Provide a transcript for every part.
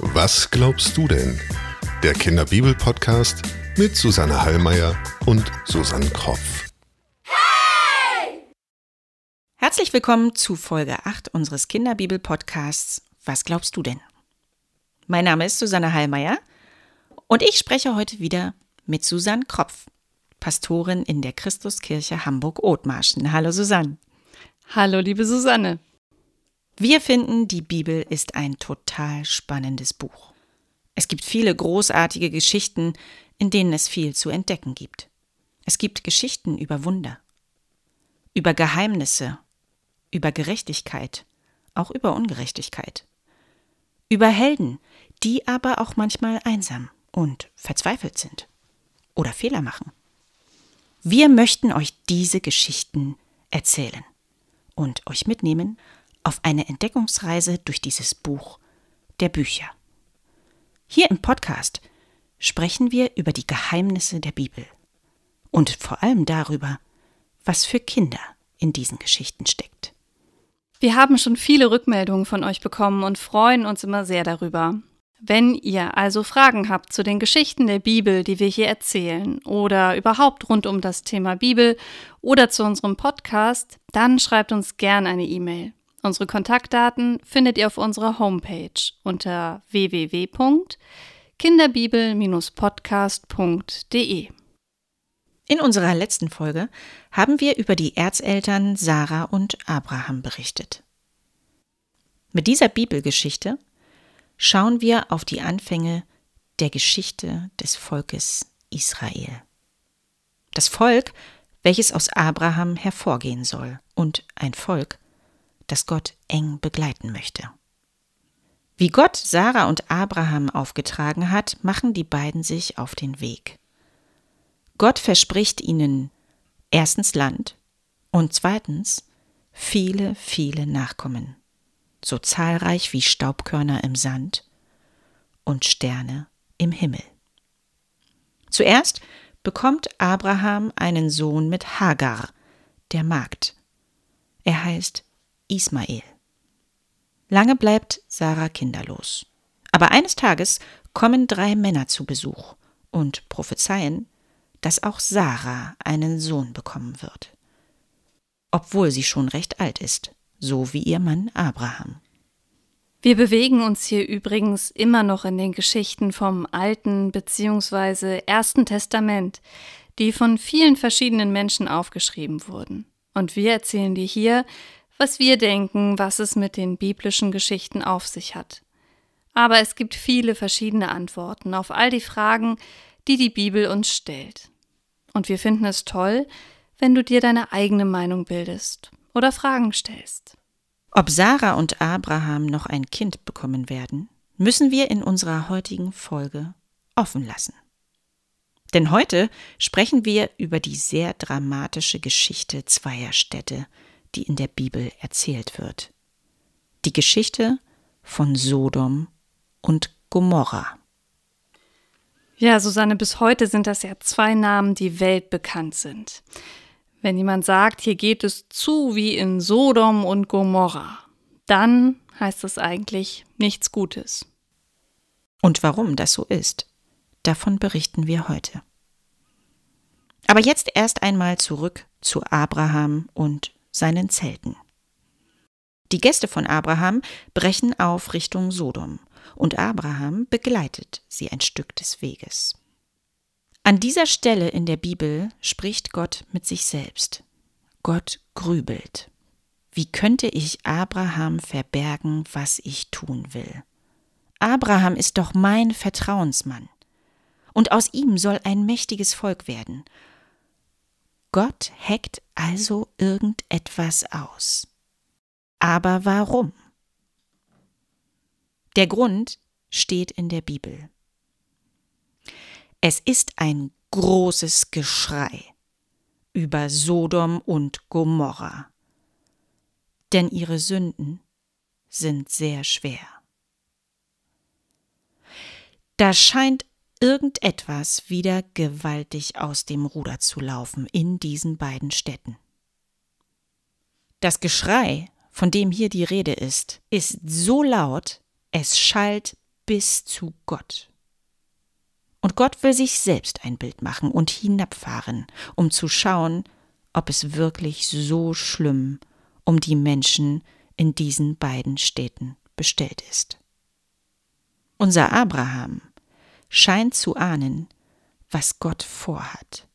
Was glaubst du denn? Der Kinderbibel-Podcast mit Susanne Hallmeier und Susanne Kropf. Herzlich willkommen zu Folge 8 unseres Kinderbibel-Podcasts Was glaubst du denn? Mein Name ist Susanne Hallmeier und ich spreche heute wieder mit Susanne Kropf, Pastorin in der Christuskirche Hamburg-Othmarschen. Hallo Susanne. Hallo liebe Susanne. Wir finden, die Bibel ist ein total spannendes Buch. Es gibt viele großartige Geschichten, in denen es viel zu entdecken gibt. Es gibt Geschichten über Wunder, über Geheimnisse, über Gerechtigkeit, auch über Ungerechtigkeit, über Helden, die aber auch manchmal einsam und verzweifelt sind oder Fehler machen. Wir möchten euch diese Geschichten erzählen und euch mitnehmen auf eine Entdeckungsreise durch dieses Buch der Bücher. Hier im Podcast sprechen wir über die Geheimnisse der Bibel und vor allem darüber, was für Kinder in diesen Geschichten steckt. Wir haben schon viele Rückmeldungen von euch bekommen und freuen uns immer sehr darüber. Wenn ihr also Fragen habt zu den Geschichten der Bibel, die wir hier erzählen, oder überhaupt rund um das Thema Bibel oder zu unserem Podcast, dann schreibt uns gern eine E-Mail. Unsere Kontaktdaten findet ihr auf unserer Homepage unter www.kinderbibel-podcast.de. In unserer letzten Folge haben wir über die Erzeltern Sarah und Abraham berichtet. Mit dieser Bibelgeschichte schauen wir auf die Anfänge der Geschichte des Volkes Israel. Das Volk, welches aus Abraham hervorgehen soll und ein Volk, das Gott eng begleiten möchte. Wie Gott Sarah und Abraham aufgetragen hat, machen die beiden sich auf den Weg. Gott verspricht ihnen erstens Land und zweitens viele, viele Nachkommen, so zahlreich wie Staubkörner im Sand und Sterne im Himmel. Zuerst bekommt Abraham einen Sohn mit Hagar, der Magd. Er heißt Ismael. Lange bleibt Sarah kinderlos. Aber eines Tages kommen drei Männer zu Besuch und prophezeien, dass auch Sarah einen Sohn bekommen wird. Obwohl sie schon recht alt ist, so wie ihr Mann Abraham. Wir bewegen uns hier übrigens immer noch in den Geschichten vom Alten bzw. Ersten Testament, die von vielen verschiedenen Menschen aufgeschrieben wurden. Und wir erzählen dir hier, was wir denken, was es mit den biblischen Geschichten auf sich hat. Aber es gibt viele verschiedene Antworten auf all die Fragen, die die Bibel uns stellt. Und wir finden es toll, wenn du dir deine eigene Meinung bildest oder Fragen stellst. Ob Sarah und Abraham noch ein Kind bekommen werden, müssen wir in unserer heutigen Folge offen lassen. Denn heute sprechen wir über die sehr dramatische Geschichte zweier Städte, die in der Bibel erzählt wird. Die Geschichte von Sodom und Gomorra. Ja, Susanne, bis heute sind das ja zwei Namen, die weltbekannt sind. Wenn jemand sagt, hier geht es zu wie in Sodom und Gomorra, dann heißt es eigentlich nichts Gutes. Und warum das so ist, davon berichten wir heute. Aber jetzt erst einmal zurück zu Abraham und seinen Zelten. Die Gäste von Abraham brechen auf Richtung Sodom, und Abraham begleitet sie ein Stück des Weges. An dieser Stelle in der Bibel spricht Gott mit sich selbst. Gott grübelt. Wie könnte ich Abraham verbergen, was ich tun will? Abraham ist doch mein Vertrauensmann. Und aus ihm soll ein mächtiges Volk werden, Gott heckt also irgendetwas aus. Aber warum? Der Grund steht in der Bibel. Es ist ein großes Geschrei über Sodom und Gomorra, denn ihre Sünden sind sehr schwer. Da scheint irgendetwas wieder gewaltig aus dem Ruder zu laufen in diesen beiden Städten. Das Geschrei von dem hier die Rede ist, ist so laut, es schallt bis zu Gott. Und Gott will sich selbst ein Bild machen und hinabfahren, um zu schauen, ob es wirklich so schlimm um die Menschen in diesen beiden Städten bestellt ist. Unser Abraham scheint zu ahnen, was Gott vorhat,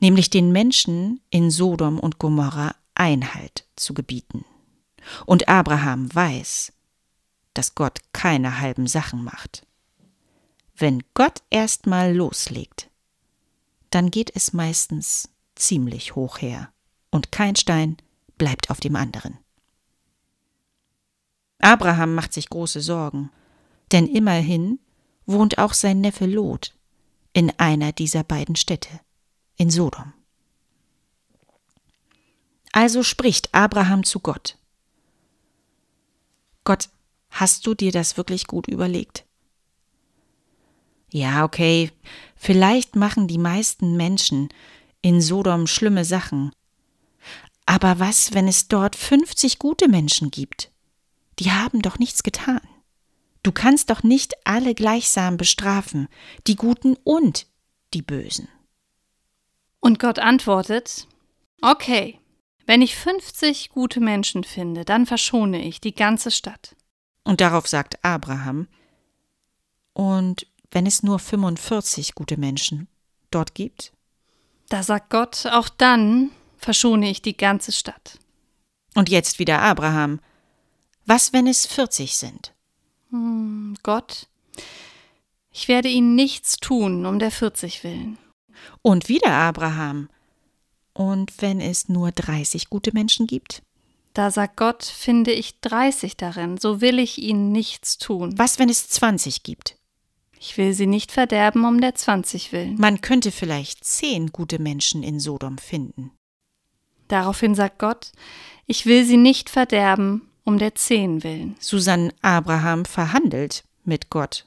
nämlich den Menschen in Sodom und Gomorra Einhalt zu gebieten. Und Abraham weiß, dass Gott keine halben Sachen macht. Wenn Gott erstmal loslegt, dann geht es meistens ziemlich hoch her und kein Stein bleibt auf dem anderen. Abraham macht sich große Sorgen, denn immerhin wohnt auch sein Neffe Lot in einer dieser beiden Städte, in Sodom. Also spricht Abraham zu Gott. Gott, hast du dir das wirklich gut überlegt? Ja, okay, vielleicht machen die meisten Menschen in Sodom schlimme Sachen. Aber was, wenn es dort 50 gute Menschen gibt? Die haben doch nichts getan. Du kannst doch nicht alle gleichsam bestrafen, die Guten und die Bösen. Und Gott antwortet, okay, wenn ich 50 gute Menschen finde, dann verschone ich die ganze Stadt. Und darauf sagt Abraham, und wenn es nur 45 gute Menschen dort gibt? Da sagt Gott, auch dann verschone ich die ganze Stadt. Und jetzt wieder Abraham. Was, wenn es 40 sind? Hm, Gott, ich werde ihnen nichts tun um der 40 willen. Und wieder Abraham. Und wenn es nur 30 gute Menschen gibt? Da sagt Gott, finde ich 30 darin, so will ich ihnen nichts tun. Was, wenn es 20 gibt? Ich will sie nicht verderben um der 20 willen. Man könnte vielleicht zehn gute Menschen in Sodom finden. Daraufhin sagt Gott, ich will sie nicht verderben um der 10 willen. Susan Abraham verhandelt mit Gott.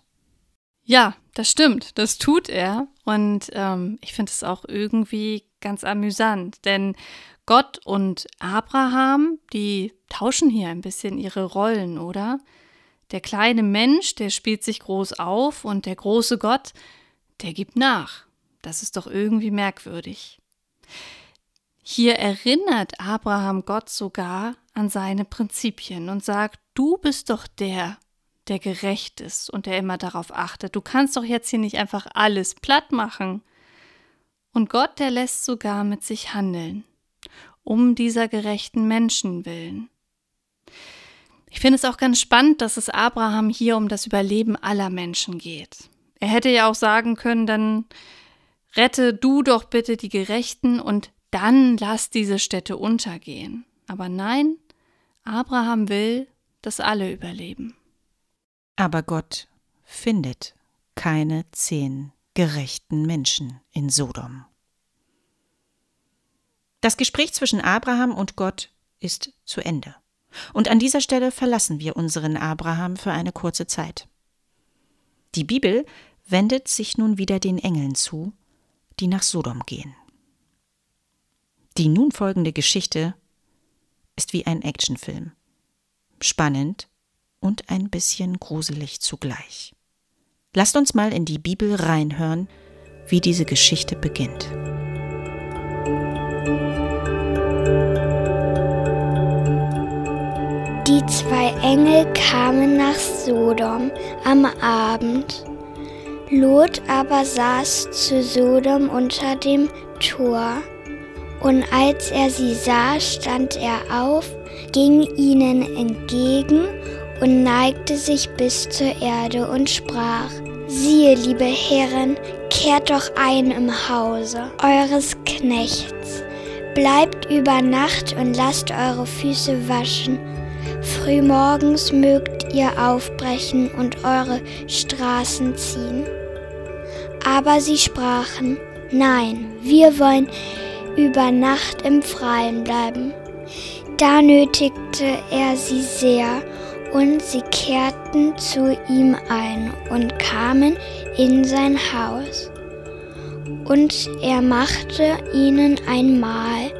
Ja, das stimmt, das tut er. Und ähm, ich finde es auch irgendwie ganz amüsant, denn Gott und Abraham, die tauschen hier ein bisschen ihre Rollen, oder? Der kleine Mensch, der spielt sich groß auf und der große Gott, der gibt nach. Das ist doch irgendwie merkwürdig. Hier erinnert Abraham Gott sogar an seine Prinzipien und sagt, du bist doch der, der gerecht ist und der immer darauf achtet. Du kannst doch jetzt hier nicht einfach alles platt machen. Und Gott, der lässt sogar mit sich handeln, um dieser gerechten Menschen willen. Ich finde es auch ganz spannend, dass es Abraham hier um das Überleben aller Menschen geht. Er hätte ja auch sagen können, dann rette du doch bitte die Gerechten und dann lass diese Städte untergehen. Aber nein, Abraham will, dass alle überleben. Aber Gott findet keine zehn gerechten Menschen in Sodom. Das Gespräch zwischen Abraham und Gott ist zu Ende. Und an dieser Stelle verlassen wir unseren Abraham für eine kurze Zeit. Die Bibel wendet sich nun wieder den Engeln zu, die nach Sodom gehen. Die nun folgende Geschichte ist wie ein Actionfilm. Spannend und ein bisschen gruselig zugleich. Lasst uns mal in die Bibel reinhören, wie diese Geschichte beginnt. Zwei Engel kamen nach Sodom am Abend. Lot aber saß zu Sodom unter dem Tor. Und als er sie sah, stand er auf, ging ihnen entgegen und neigte sich bis zur Erde und sprach, Siehe, liebe Herren, kehrt doch ein im Hause eures Knechts. Bleibt über Nacht und lasst eure Füße waschen Frühmorgens mögt ihr aufbrechen und eure Straßen ziehen. Aber sie sprachen, nein, wir wollen über Nacht im Freien bleiben. Da nötigte er sie sehr, und sie kehrten zu ihm ein und kamen in sein Haus. Und er machte ihnen ein Mahl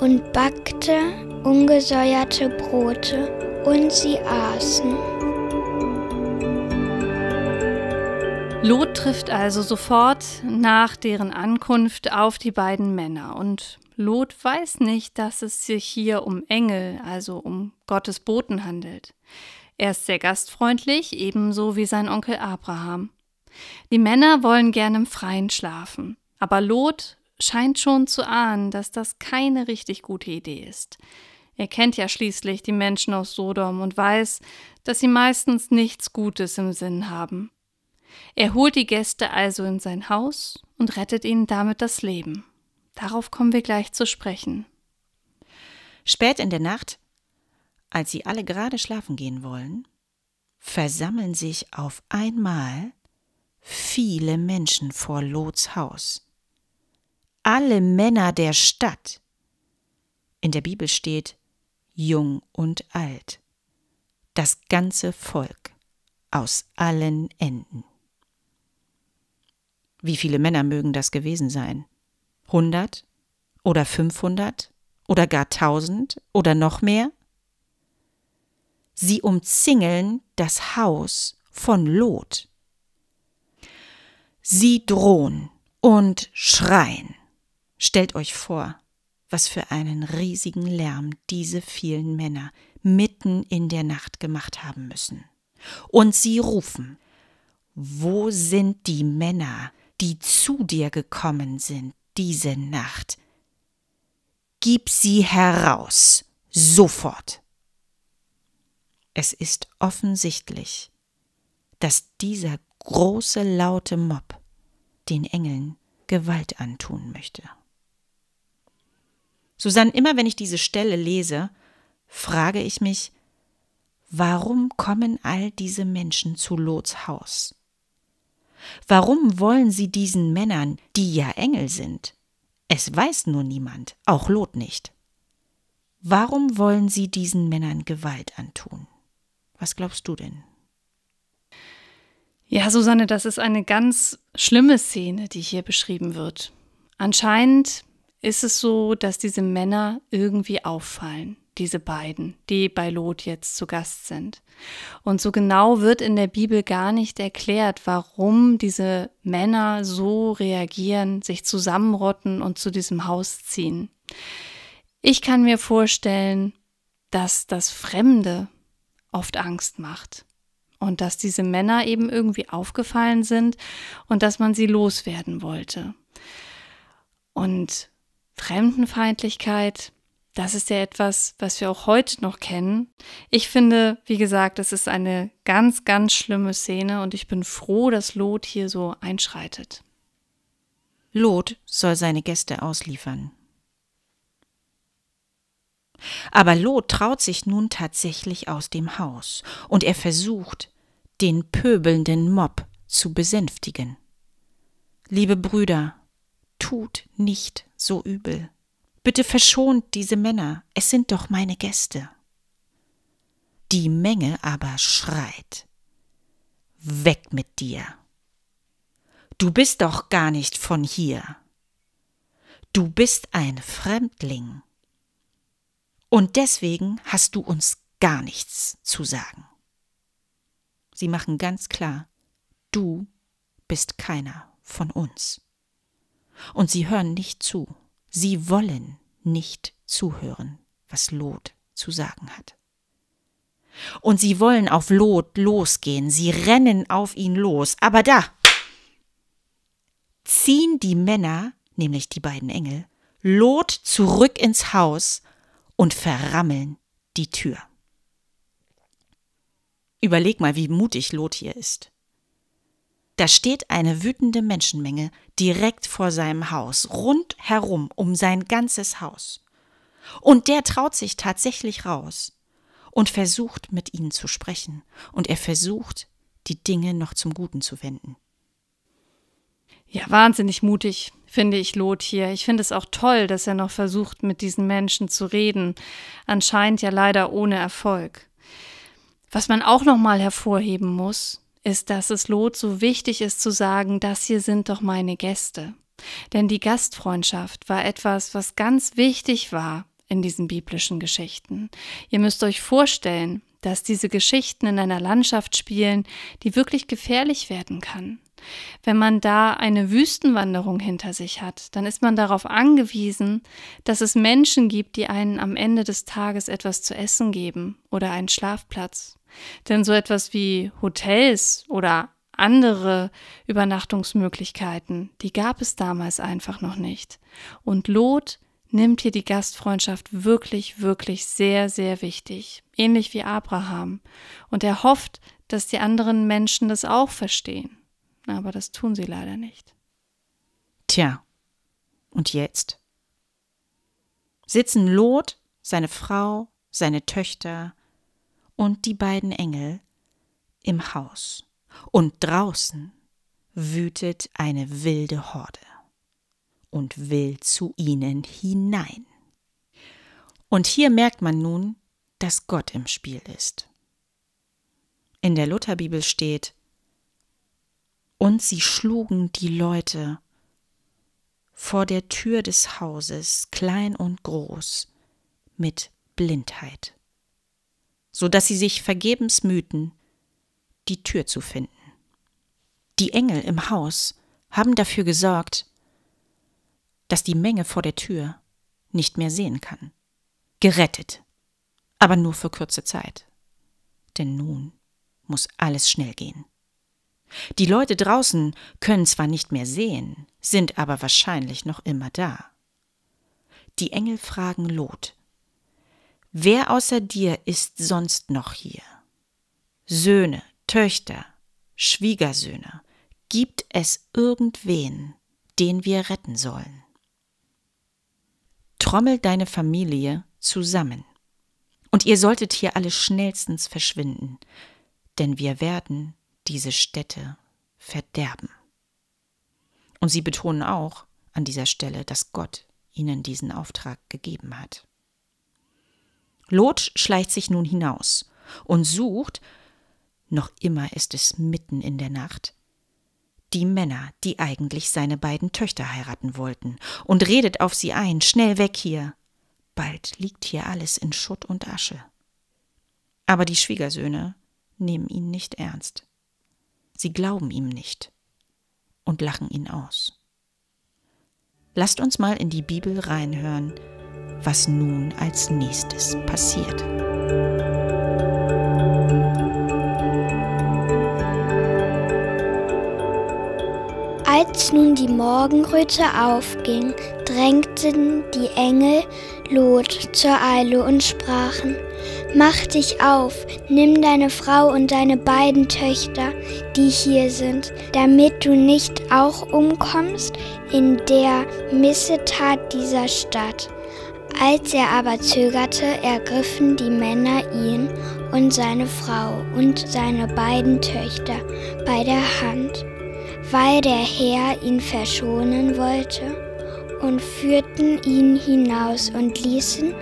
und backte ungesäuerte Brote, und sie aßen. Lot trifft also sofort nach deren Ankunft auf die beiden Männer und Lot weiß nicht, dass es sich hier um Engel, also um Gottes Boten handelt. Er ist sehr gastfreundlich, ebenso wie sein Onkel Abraham. Die Männer wollen gern im Freien schlafen, aber Lot scheint schon zu ahnen, dass das keine richtig gute Idee ist. Er kennt ja schließlich die Menschen aus Sodom und weiß, dass sie meistens nichts Gutes im Sinn haben. Er holt die Gäste also in sein Haus und rettet ihnen damit das Leben. Darauf kommen wir gleich zu sprechen. Spät in der Nacht, als sie alle gerade schlafen gehen wollen, versammeln sich auf einmal viele Menschen vor Lots Haus. Alle Männer der Stadt. In der Bibel steht jung und alt. Das ganze Volk aus allen Enden. Wie viele Männer mögen das gewesen sein? Hundert oder fünfhundert oder gar tausend oder noch mehr? Sie umzingeln das Haus von Lot. Sie drohen und schreien. Stellt euch vor, was für einen riesigen Lärm diese vielen Männer mitten in der Nacht gemacht haben müssen. Und sie rufen, wo sind die Männer, die zu dir gekommen sind diese Nacht? Gib sie heraus, sofort. Es ist offensichtlich, dass dieser große laute Mob den Engeln Gewalt antun möchte. Susanne, immer wenn ich diese Stelle lese, frage ich mich, warum kommen all diese Menschen zu Lots Haus? Warum wollen sie diesen Männern, die ja Engel sind? Es weiß nur niemand, auch Lot nicht. Warum wollen sie diesen Männern Gewalt antun? Was glaubst du denn? Ja, Susanne, das ist eine ganz schlimme Szene, die hier beschrieben wird. Anscheinend ist es so, dass diese Männer irgendwie auffallen, diese beiden, die bei Lot jetzt zu Gast sind. Und so genau wird in der Bibel gar nicht erklärt, warum diese Männer so reagieren, sich zusammenrotten und zu diesem Haus ziehen. Ich kann mir vorstellen, dass das Fremde oft Angst macht und dass diese Männer eben irgendwie aufgefallen sind und dass man sie loswerden wollte. Und Fremdenfeindlichkeit, das ist ja etwas, was wir auch heute noch kennen. Ich finde, wie gesagt, es ist eine ganz, ganz schlimme Szene und ich bin froh, dass Lot hier so einschreitet. Lot soll seine Gäste ausliefern. Aber Lot traut sich nun tatsächlich aus dem Haus und er versucht, den pöbelnden Mob zu besänftigen. Liebe Brüder, tut nicht so übel. Bitte verschont diese Männer, es sind doch meine Gäste. Die Menge aber schreit. Weg mit dir. Du bist doch gar nicht von hier. Du bist ein Fremdling. Und deswegen hast du uns gar nichts zu sagen. Sie machen ganz klar, du bist keiner von uns. Und sie hören nicht zu. Sie wollen nicht zuhören, was Lot zu sagen hat. Und sie wollen auf Lot losgehen, sie rennen auf ihn los, aber da ziehen die Männer, nämlich die beiden Engel, Lot zurück ins Haus und verrammeln die Tür. Überleg mal, wie mutig Lot hier ist. Da steht eine wütende Menschenmenge direkt vor seinem Haus, rundherum um sein ganzes Haus. Und der traut sich tatsächlich raus und versucht mit ihnen zu sprechen, und er versucht, die Dinge noch zum Guten zu wenden. Ja, wahnsinnig mutig, finde ich Lot hier. Ich finde es auch toll, dass er noch versucht, mit diesen Menschen zu reden. Anscheinend ja leider ohne Erfolg. Was man auch noch mal hervorheben muss, ist, dass es Lot so wichtig ist zu sagen, das hier sind doch meine Gäste. Denn die Gastfreundschaft war etwas, was ganz wichtig war in diesen biblischen Geschichten. Ihr müsst euch vorstellen, dass diese Geschichten in einer Landschaft spielen, die wirklich gefährlich werden kann. Wenn man da eine Wüstenwanderung hinter sich hat, dann ist man darauf angewiesen, dass es Menschen gibt, die einen am Ende des Tages etwas zu essen geben oder einen Schlafplatz. Denn so etwas wie Hotels oder andere Übernachtungsmöglichkeiten, die gab es damals einfach noch nicht. Und Lot nimmt hier die Gastfreundschaft wirklich, wirklich sehr, sehr wichtig, ähnlich wie Abraham. Und er hofft, dass die anderen Menschen das auch verstehen. Aber das tun sie leider nicht. Tja, und jetzt? Sitzen Lot, seine Frau, seine Töchter und die beiden Engel im Haus und draußen wütet eine wilde Horde und will zu ihnen hinein. Und hier merkt man nun, dass Gott im Spiel ist. In der Lutherbibel steht, und sie schlugen die Leute vor der Tür des Hauses, klein und groß, mit Blindheit, so dass sie sich vergebens mühten, die Tür zu finden. Die Engel im Haus haben dafür gesorgt, dass die Menge vor der Tür nicht mehr sehen kann. Gerettet, aber nur für kurze Zeit. Denn nun muss alles schnell gehen. Die Leute draußen können zwar nicht mehr sehen, sind aber wahrscheinlich noch immer da. Die Engel fragen Lot, Wer außer dir ist sonst noch hier? Söhne, Töchter, Schwiegersöhne, gibt es irgendwen, den wir retten sollen? Trommel deine Familie zusammen. Und ihr solltet hier alle schnellstens verschwinden, denn wir werden diese Städte verderben. Und sie betonen auch an dieser Stelle, dass Gott ihnen diesen Auftrag gegeben hat. Lot schleicht sich nun hinaus und sucht, noch immer ist es mitten in der Nacht, die Männer, die eigentlich seine beiden Töchter heiraten wollten, und redet auf sie ein, schnell weg hier. Bald liegt hier alles in Schutt und Asche. Aber die Schwiegersöhne nehmen ihn nicht ernst. Sie glauben ihm nicht und lachen ihn aus. Lasst uns mal in die Bibel reinhören, was nun als nächstes passiert. Als nun die Morgenröte aufging, drängten die Engel Lot zur Eile und sprachen, Mach dich auf, nimm deine Frau und deine beiden Töchter, die hier sind, damit du nicht auch umkommst in der Missetat dieser Stadt. Als er aber zögerte, ergriffen die Männer ihn und seine Frau und seine beiden Töchter bei der Hand weil der Herr ihn verschonen wollte, und führten ihn hinaus und ließen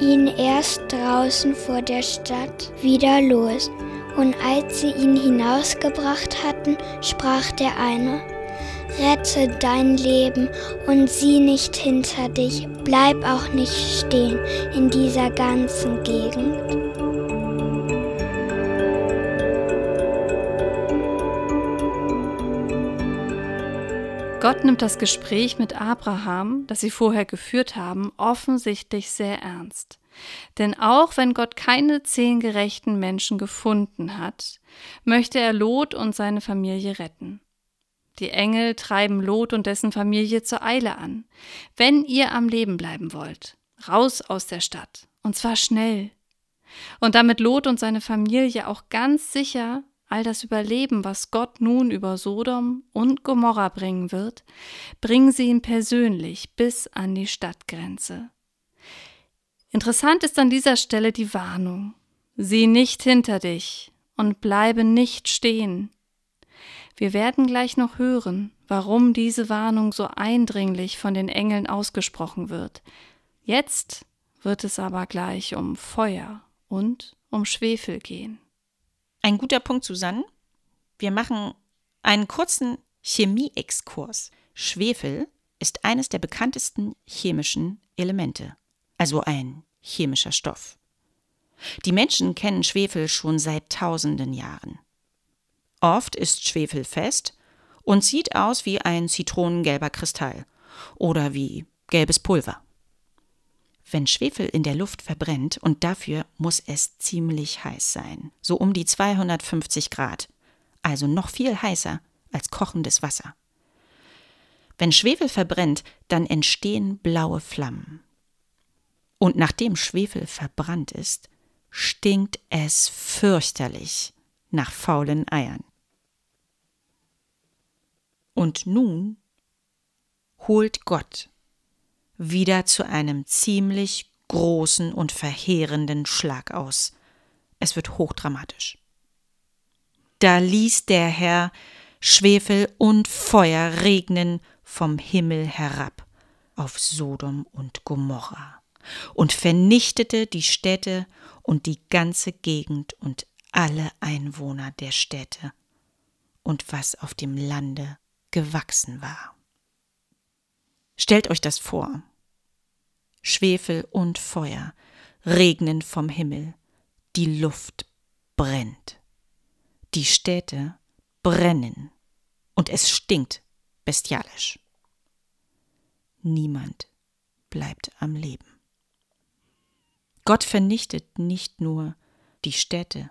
ihn erst draußen vor der Stadt wieder los. Und als sie ihn hinausgebracht hatten, sprach der eine, Rette dein Leben und sieh nicht hinter dich, bleib auch nicht stehen in dieser ganzen Gegend. Gott nimmt das Gespräch mit Abraham, das sie vorher geführt haben, offensichtlich sehr ernst. Denn auch wenn Gott keine zehn gerechten Menschen gefunden hat, möchte er Lot und seine Familie retten. Die Engel treiben Lot und dessen Familie zur Eile an. Wenn ihr am Leben bleiben wollt, raus aus der Stadt, und zwar schnell. Und damit Lot und seine Familie auch ganz sicher all das Überleben, was Gott nun über Sodom und Gomorra bringen wird, bringen sie ihn persönlich bis an die Stadtgrenze. Interessant ist an dieser Stelle die Warnung. Sieh nicht hinter dich und bleibe nicht stehen. Wir werden gleich noch hören, warum diese Warnung so eindringlich von den Engeln ausgesprochen wird. Jetzt wird es aber gleich um Feuer und um Schwefel gehen. Ein guter Punkt, Susanne. Wir machen einen kurzen Chemie-Exkurs. Schwefel ist eines der bekanntesten chemischen Elemente. also ein chemischer Stoff. Die Menschen kennen Schwefel schon seit tausenden Jahren. Oft ist Schwefel fest und sieht aus wie ein zitronengelber Kristall oder wie gelbes Pulver. Wenn Schwefel in der Luft verbrennt, und dafür muss es ziemlich heiß sein, so um die 250 Grad, also noch viel heißer als kochendes Wasser. Wenn Schwefel verbrennt, dann entstehen blaue Flammen. Und nachdem Schwefel verbrannt ist, stinkt es fürchterlich nach faulen Eiern. Und nun holt Gott wieder zu einem ziemlich großen und verheerenden Schlag aus. Es wird hochdramatisch. Da ließ der Herr Schwefel und Feuer regnen vom Himmel herab auf Sodom und Gomorra und vernichtete die Städte und die ganze Gegend und alle Einwohner der Städte und was auf dem Lande gewachsen war. Stellt euch das vor. Schwefel und Feuer regnen vom Himmel, die Luft brennt, die Städte brennen und es stinkt bestialisch. Niemand bleibt am Leben. Gott vernichtet nicht nur die Städte,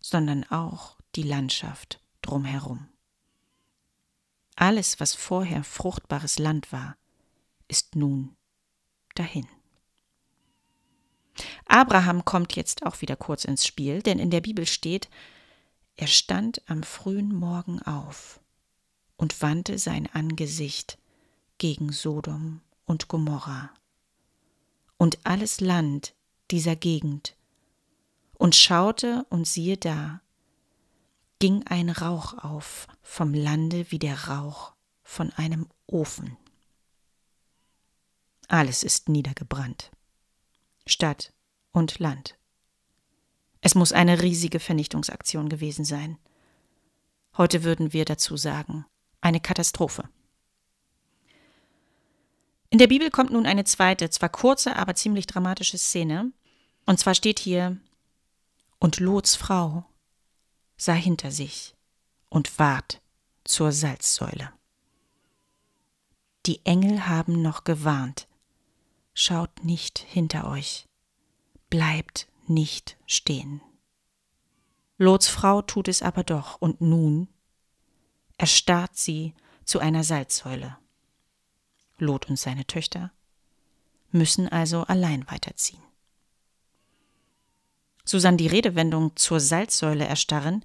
sondern auch die Landschaft drumherum. Alles, was vorher fruchtbares Land war, ist nun dahin. Abraham kommt jetzt auch wieder kurz ins Spiel, denn in der Bibel steht, er stand am frühen Morgen auf und wandte sein Angesicht gegen Sodom und Gomorra und alles Land dieser Gegend und schaute und siehe da, ging ein Rauch auf vom Lande wie der Rauch von einem Ofen. Alles ist niedergebrannt. Stadt und Land. Es muss eine riesige Vernichtungsaktion gewesen sein. Heute würden wir dazu sagen, eine Katastrophe. In der Bibel kommt nun eine zweite, zwar kurze, aber ziemlich dramatische Szene. Und zwar steht hier, und Lots Frau sah hinter sich und ward zur Salzsäule. Die Engel haben noch gewarnt. Schaut nicht hinter euch. Bleibt nicht stehen. Lots Frau tut es aber doch, und nun erstarrt sie zu einer Salzsäule. Lot und seine Töchter müssen also allein weiterziehen. Susanne, die Redewendung zur Salzsäule erstarren,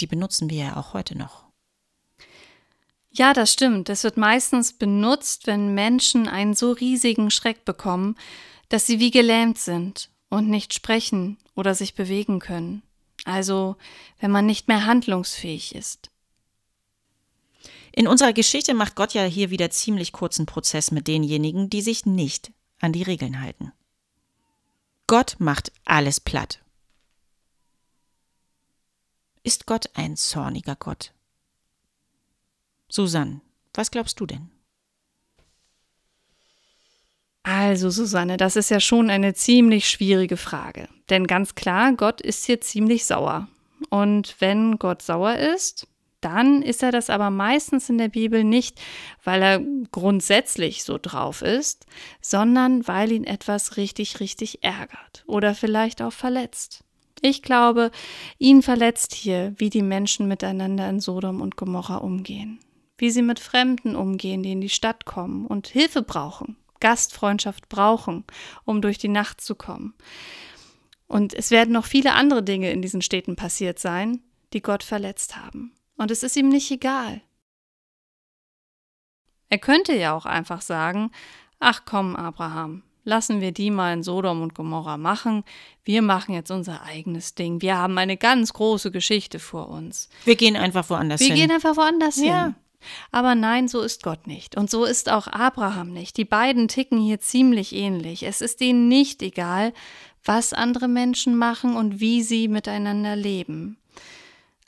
die benutzen wir ja auch heute noch. Ja, das stimmt. Es wird meistens benutzt, wenn Menschen einen so riesigen Schreck bekommen, dass sie wie gelähmt sind und nicht sprechen oder sich bewegen können. Also, wenn man nicht mehr handlungsfähig ist. In unserer Geschichte macht Gott ja hier wieder ziemlich kurzen Prozess mit denjenigen, die sich nicht an die Regeln halten. Gott macht alles platt. Ist Gott ein zorniger Gott? Susanne, was glaubst du denn? Also, Susanne, das ist ja schon eine ziemlich schwierige Frage. Denn ganz klar, Gott ist hier ziemlich sauer. Und wenn Gott sauer ist, dann ist er das aber meistens in der Bibel nicht, weil er grundsätzlich so drauf ist, sondern weil ihn etwas richtig, richtig ärgert oder vielleicht auch verletzt. Ich glaube, ihn verletzt hier, wie die Menschen miteinander in Sodom und Gomorra umgehen, wie sie mit Fremden umgehen, die in die Stadt kommen und Hilfe brauchen, Gastfreundschaft brauchen, um durch die Nacht zu kommen. Und es werden noch viele andere Dinge in diesen Städten passiert sein, die Gott verletzt haben. Und es ist ihm nicht egal. Er könnte ja auch einfach sagen, ach komm, Abraham, lassen wir die mal in Sodom und Gomorra machen, wir machen jetzt unser eigenes Ding, wir haben eine ganz große Geschichte vor uns. Wir gehen einfach woanders wir hin. Wir gehen einfach woanders ja. hin. Aber nein, so ist Gott nicht. Und so ist auch Abraham nicht. Die beiden ticken hier ziemlich ähnlich. Es ist ihnen nicht egal, was andere Menschen machen und wie sie miteinander leben.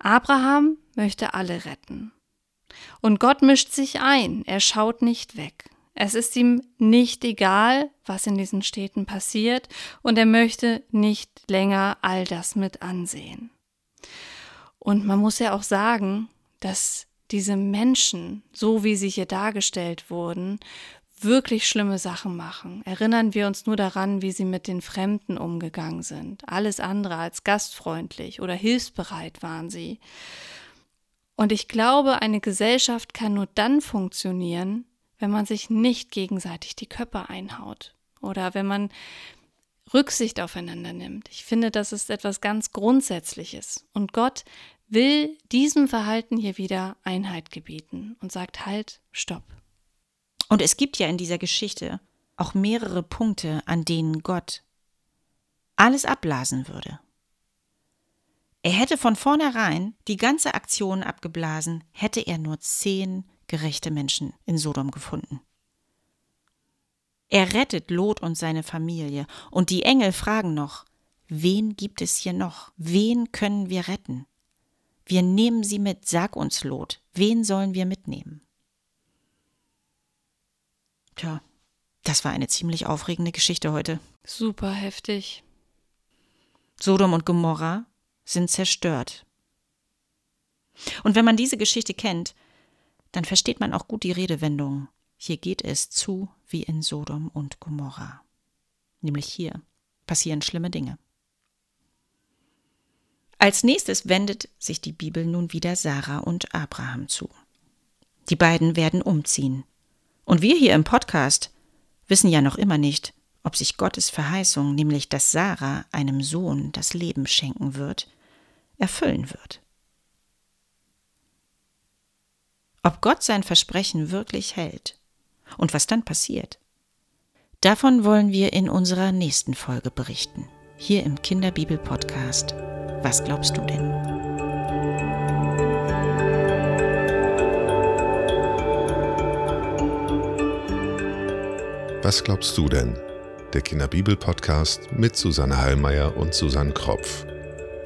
Abraham möchte alle retten. Und Gott mischt sich ein, er schaut nicht weg. Es ist ihm nicht egal, was in diesen Städten passiert, und er möchte nicht länger all das mit ansehen. Und man muss ja auch sagen, dass diese Menschen, so wie sie hier dargestellt wurden, wirklich schlimme Sachen machen. Erinnern wir uns nur daran, wie sie mit den Fremden umgegangen sind. Alles andere als gastfreundlich oder hilfsbereit waren sie. Und ich glaube, eine Gesellschaft kann nur dann funktionieren, wenn man sich nicht gegenseitig die Köpfe einhaut oder wenn man Rücksicht aufeinander nimmt. Ich finde, das ist etwas ganz Grundsätzliches. Und Gott will diesem Verhalten hier wieder Einheit gebieten und sagt halt, stopp. Und es gibt ja in dieser Geschichte auch mehrere Punkte, an denen Gott alles abblasen würde. Er hätte von vornherein die ganze Aktion abgeblasen, hätte er nur zehn gerechte Menschen in Sodom gefunden. Er rettet Lot und seine Familie, und die Engel fragen noch, wen gibt es hier noch? Wen können wir retten? Wir nehmen sie mit, sag uns Lot, wen sollen wir mitnehmen? Tja, das war eine ziemlich aufregende Geschichte heute. Super heftig. Sodom und Gomorra sind zerstört. Und wenn man diese Geschichte kennt, dann versteht man auch gut die Redewendung. Hier geht es zu wie in Sodom und Gomorra. Nämlich hier passieren schlimme Dinge. Als nächstes wendet sich die Bibel nun wieder Sarah und Abraham zu. Die beiden werden umziehen. Und wir hier im Podcast wissen ja noch immer nicht, ob sich Gottes Verheißung, nämlich dass Sarah einem Sohn das Leben schenken wird, erfüllen wird. ob Gott sein Versprechen wirklich hält und was dann passiert. Davon wollen wir in unserer nächsten Folge berichten, hier im Kinderbibel-Podcast. Was glaubst du denn? Was glaubst du denn? Der Kinderbibel-Podcast mit Susanne Hallmeier und Susanne Kropf.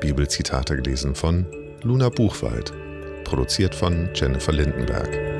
Bibelzitate gelesen von Luna Buchwald produziert von Jennifer Lindenberg.